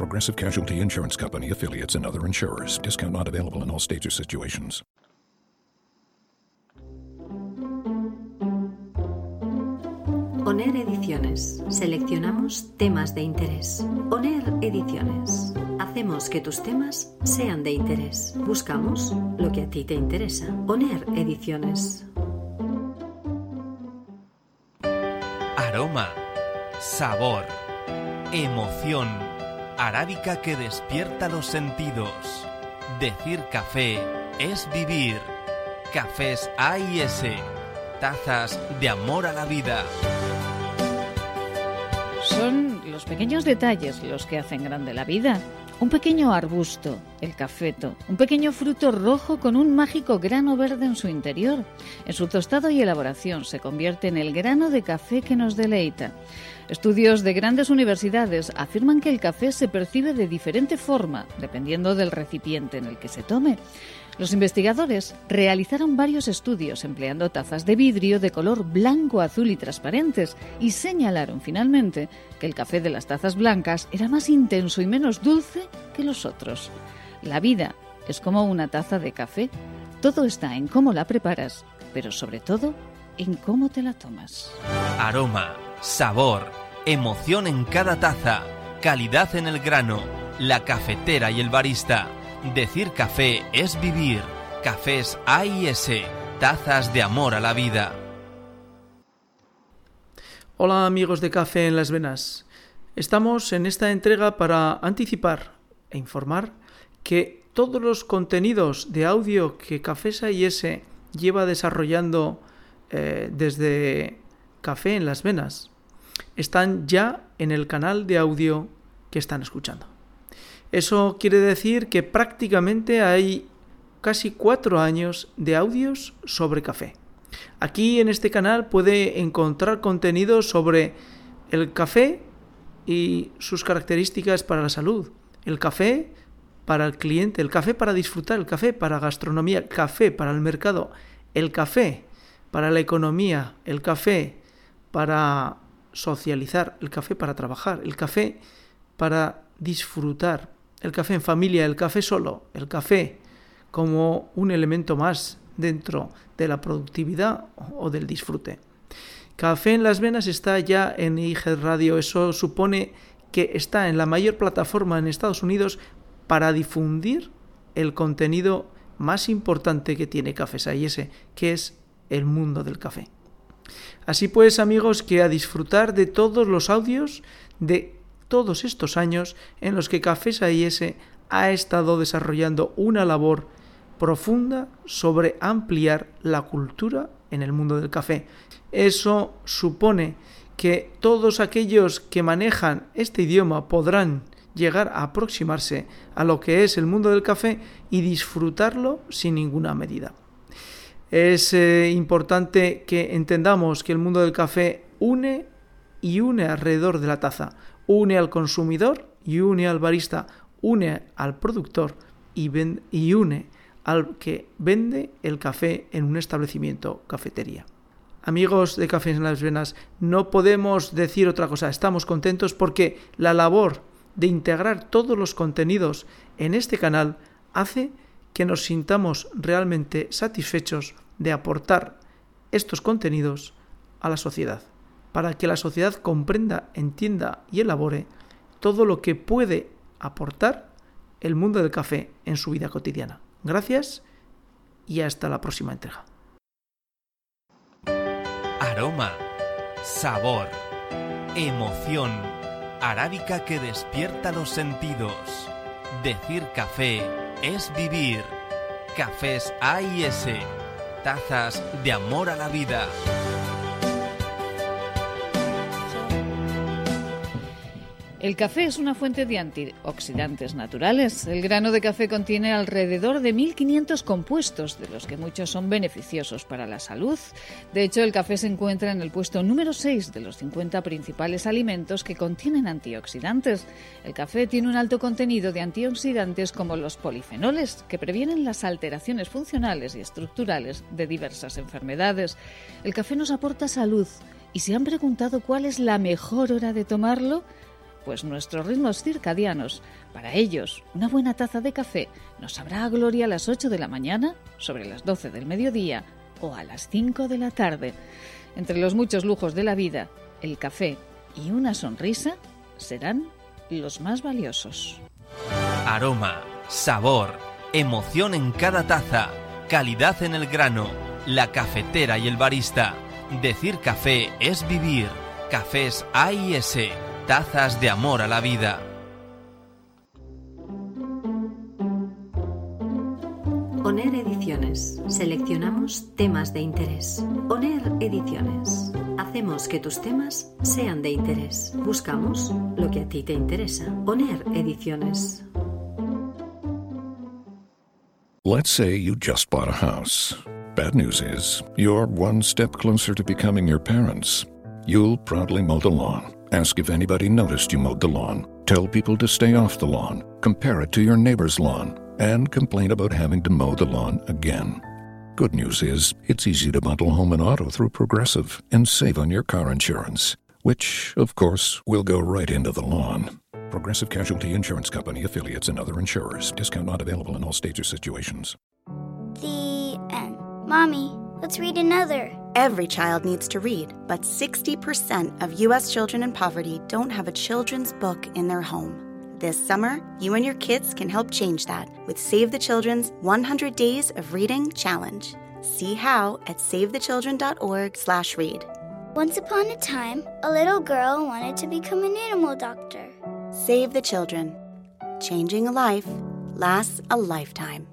Progressive Casualty Insurance Company affiliates and other insurers. Discount not available in all states or situations. ONER Ediciones. Seleccionamos temas de interés. ONER Ediciones. Hacemos que tus temas sean de interés. Buscamos lo que a ti te interesa. ONER Ediciones. Aroma, sabor, emoción arábica que despierta los sentidos. Decir café es vivir. Cafés A y S. Tazas de amor a la vida. Son los pequeños detalles los que hacen grande la vida. Un pequeño arbusto, el cafeto, un pequeño fruto rojo con un mágico grano verde en su interior. En su tostado y elaboración se convierte en el grano de café que nos deleita. Estudios de grandes universidades afirman que el café se percibe de diferente forma dependiendo del recipiente en el que se tome. Los investigadores realizaron varios estudios empleando tazas de vidrio de color blanco, azul y transparentes y señalaron finalmente que el café de las tazas blancas era más intenso y menos dulce que los otros. La vida es como una taza de café. Todo está en cómo la preparas, pero sobre todo en cómo te la tomas. Aroma, sabor, emoción en cada taza, calidad en el grano, la cafetera y el barista. Decir café es vivir. Cafés A y S, tazas de amor a la vida. Hola amigos de Café en las Venas. Estamos en esta entrega para anticipar e informar que todos los contenidos de audio que Cafés A y S lleva desarrollando eh, desde Café en las Venas están ya en el canal de audio que están escuchando. Eso quiere decir que prácticamente hay casi cuatro años de audios sobre café. Aquí en este canal puede encontrar contenido sobre el café y sus características para la salud, el café para el cliente, el café para disfrutar, el café para gastronomía, el café para el mercado, el café para la economía, el café para socializar, el café para trabajar, el café para disfrutar, el café en familia, el café solo, el café como un elemento más dentro de la productividad o del disfrute. Café en las venas está ya en IG Radio, eso supone que está en la mayor plataforma en Estados Unidos para difundir el contenido más importante que tiene Cafés ese que es el mundo del café. Así pues, amigos, que a disfrutar de todos los audios de todos estos años en los que Cafés AIS ha estado desarrollando una labor profunda sobre ampliar la cultura en el mundo del café. Eso supone que todos aquellos que manejan este idioma podrán llegar a aproximarse a lo que es el mundo del café y disfrutarlo sin ninguna medida. Es eh, importante que entendamos que el mundo del café une y une alrededor de la taza, une al consumidor y une al barista, une al productor y, y une al que vende el café en un establecimiento cafetería. Amigos de Cafés en las Venas, no podemos decir otra cosa, estamos contentos porque la labor de integrar todos los contenidos en este canal hace que nos sintamos realmente satisfechos de aportar estos contenidos a la sociedad, para que la sociedad comprenda, entienda y elabore todo lo que puede aportar el mundo del café en su vida cotidiana. Gracias y hasta la próxima entrega. Aroma, sabor, emoción, arábica que despierta los sentidos. Decir café es vivir. Cafés A y S. Tazas de amor a la vida. El café es una fuente de antioxidantes naturales. El grano de café contiene alrededor de 1.500 compuestos, de los que muchos son beneficiosos para la salud. De hecho, el café se encuentra en el puesto número 6 de los 50 principales alimentos que contienen antioxidantes. El café tiene un alto contenido de antioxidantes como los polifenoles, que previenen las alteraciones funcionales y estructurales de diversas enfermedades. El café nos aporta salud. ¿Y se han preguntado cuál es la mejor hora de tomarlo? Pues nuestros ritmos circadianos. Para ellos, una buena taza de café nos sabrá a gloria a las 8 de la mañana, sobre las 12 del mediodía o a las 5 de la tarde. Entre los muchos lujos de la vida, el café y una sonrisa serán los más valiosos. Aroma, sabor, emoción en cada taza, calidad en el grano, la cafetera y el barista. Decir café es vivir. Cafés A y S tazas de amor a la vida. ONER Ediciones. Seleccionamos temas de interés. ONER Ediciones. Hacemos que tus temas sean de interés. Buscamos lo que a ti te interesa. ONER Ediciones. Let's say you just bought a house. Bad news is, you're one step closer to becoming your parents. You'll proudly mow the lawn Ask if anybody noticed you mowed the lawn. Tell people to stay off the lawn. Compare it to your neighbor's lawn. And complain about having to mow the lawn again. Good news is, it's easy to bundle home and auto through Progressive and save on your car insurance, which, of course, will go right into the lawn. Progressive Casualty Insurance Company affiliates and other insurers. Discount not available in all states or situations. The end. Mommy, let's read another. Every child needs to read, but 60% of U.S. children in poverty don't have a children's book in their home. This summer, you and your kids can help change that with Save the Children's 100 Days of Reading Challenge. See how at savethechildren.org/read. Once upon a time, a little girl wanted to become an animal doctor. Save the Children. Changing a life lasts a lifetime.